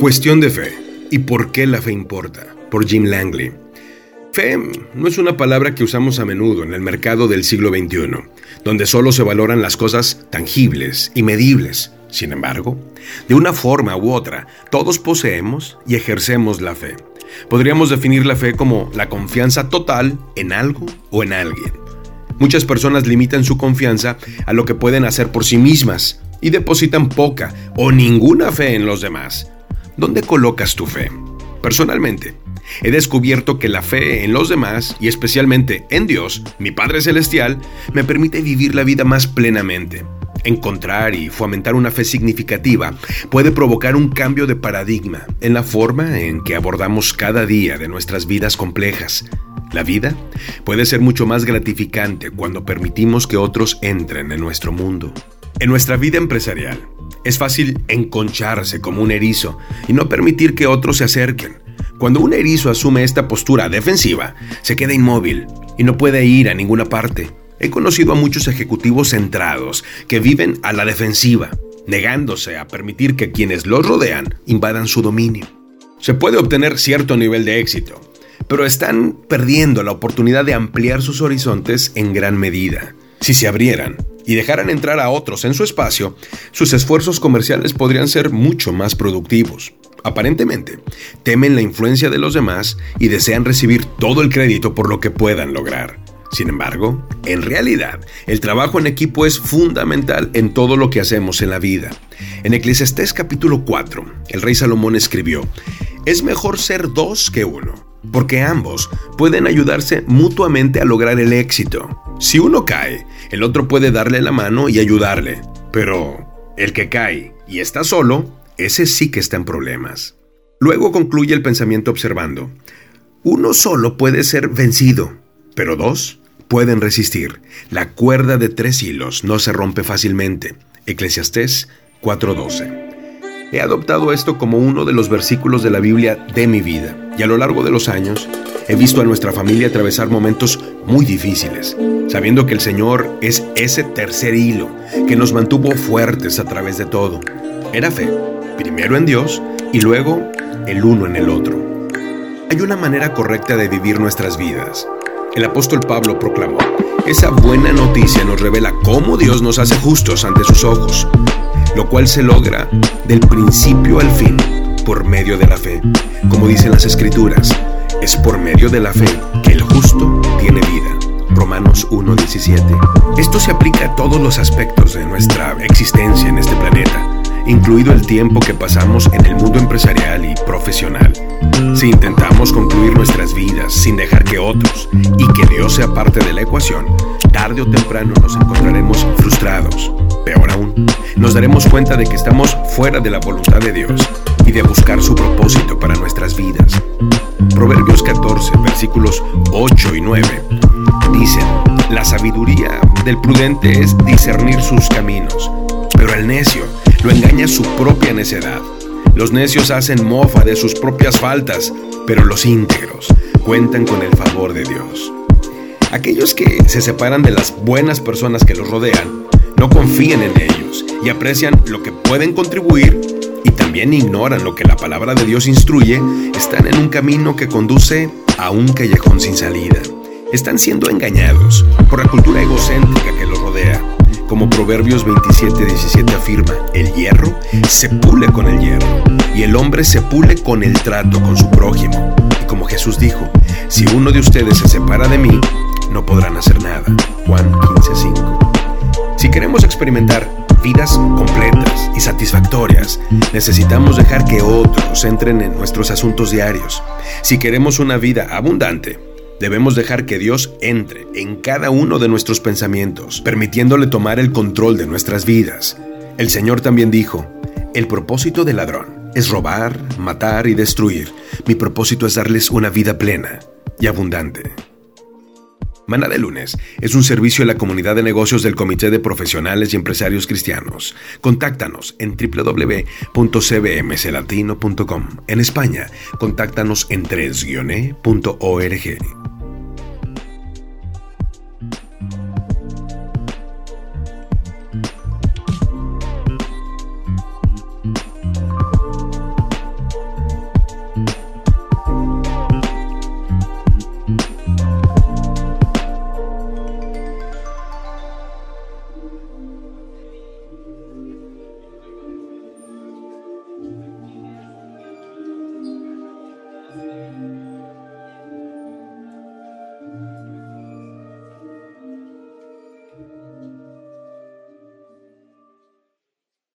Cuestión de fe. ¿Y por qué la fe importa? Por Jim Langley. Fe no es una palabra que usamos a menudo en el mercado del siglo XXI, donde solo se valoran las cosas tangibles y medibles. Sin embargo, de una forma u otra, todos poseemos y ejercemos la fe. Podríamos definir la fe como la confianza total en algo o en alguien. Muchas personas limitan su confianza a lo que pueden hacer por sí mismas y depositan poca o ninguna fe en los demás. ¿Dónde colocas tu fe? Personalmente, he descubierto que la fe en los demás, y especialmente en Dios, mi Padre Celestial, me permite vivir la vida más plenamente. Encontrar y fomentar una fe significativa puede provocar un cambio de paradigma en la forma en que abordamos cada día de nuestras vidas complejas. La vida puede ser mucho más gratificante cuando permitimos que otros entren en nuestro mundo. En nuestra vida empresarial, es fácil enconcharse como un erizo y no permitir que otros se acerquen. Cuando un erizo asume esta postura defensiva, se queda inmóvil y no puede ir a ninguna parte. He conocido a muchos ejecutivos centrados que viven a la defensiva, negándose a permitir que quienes los rodean invadan su dominio. Se puede obtener cierto nivel de éxito, pero están perdiendo la oportunidad de ampliar sus horizontes en gran medida. Si se abrieran y dejaran entrar a otros en su espacio, sus esfuerzos comerciales podrían ser mucho más productivos. Aparentemente, temen la influencia de los demás y desean recibir todo el crédito por lo que puedan lograr. Sin embargo, en realidad, el trabajo en equipo es fundamental en todo lo que hacemos en la vida. En Eclesiastés capítulo 4, el rey Salomón escribió, Es mejor ser dos que uno, porque ambos pueden ayudarse mutuamente a lograr el éxito. Si uno cae, el otro puede darle la mano y ayudarle, pero el que cae y está solo, ese sí que está en problemas. Luego concluye el pensamiento observando, uno solo puede ser vencido, pero dos pueden resistir. La cuerda de tres hilos no se rompe fácilmente. Eclesiastés 4:12. He adoptado esto como uno de los versículos de la Biblia de mi vida y a lo largo de los años he visto a nuestra familia atravesar momentos muy difíciles, sabiendo que el Señor es ese tercer hilo que nos mantuvo fuertes a través de todo. Era fe, primero en Dios y luego el uno en el otro. Hay una manera correcta de vivir nuestras vidas. El apóstol Pablo proclamó, esa buena noticia nos revela cómo Dios nos hace justos ante sus ojos lo cual se logra del principio al fin por medio de la fe. Como dicen las escrituras, es por medio de la fe que el justo tiene vida. Romanos 1.17. Esto se aplica a todos los aspectos de nuestra existencia en este planeta, incluido el tiempo que pasamos en el mundo empresarial y profesional. Si intentamos concluir nuestras vidas sin dejar que otros y que Dios sea parte de la ecuación, tarde o temprano nos encontraremos frustrados. Peor aún, nos daremos cuenta de que estamos fuera de la voluntad de Dios y de buscar su propósito para nuestras vidas. Proverbios 14, versículos 8 y 9 dicen, la sabiduría del prudente es discernir sus caminos, pero el necio lo engaña su propia necedad. Los necios hacen mofa de sus propias faltas, pero los íntegros cuentan con el favor de Dios. Aquellos que se separan de las buenas personas que los rodean, no confían en ellos y aprecian lo que pueden contribuir y también ignoran lo que la palabra de Dios instruye, están en un camino que conduce a un callejón sin salida. Están siendo engañados por la cultura egocéntrica que. Proverbios 27:17 afirma, el hierro se pule con el hierro y el hombre se pule con el trato con su prójimo. Y como Jesús dijo, si uno de ustedes se separa de mí, no podrán hacer nada. Juan 15:5. Si queremos experimentar vidas completas y satisfactorias, necesitamos dejar que otros entren en nuestros asuntos diarios. Si queremos una vida abundante, debemos dejar que Dios entre en cada uno de nuestros pensamientos, permitiéndole tomar el control de nuestras vidas. El Señor también dijo, el propósito del ladrón es robar, matar y destruir. Mi propósito es darles una vida plena y abundante. Mana de Lunes es un servicio de la comunidad de negocios del Comité de Profesionales y Empresarios Cristianos. Contáctanos en www.cbmclatino.com. En España, contáctanos en 3 e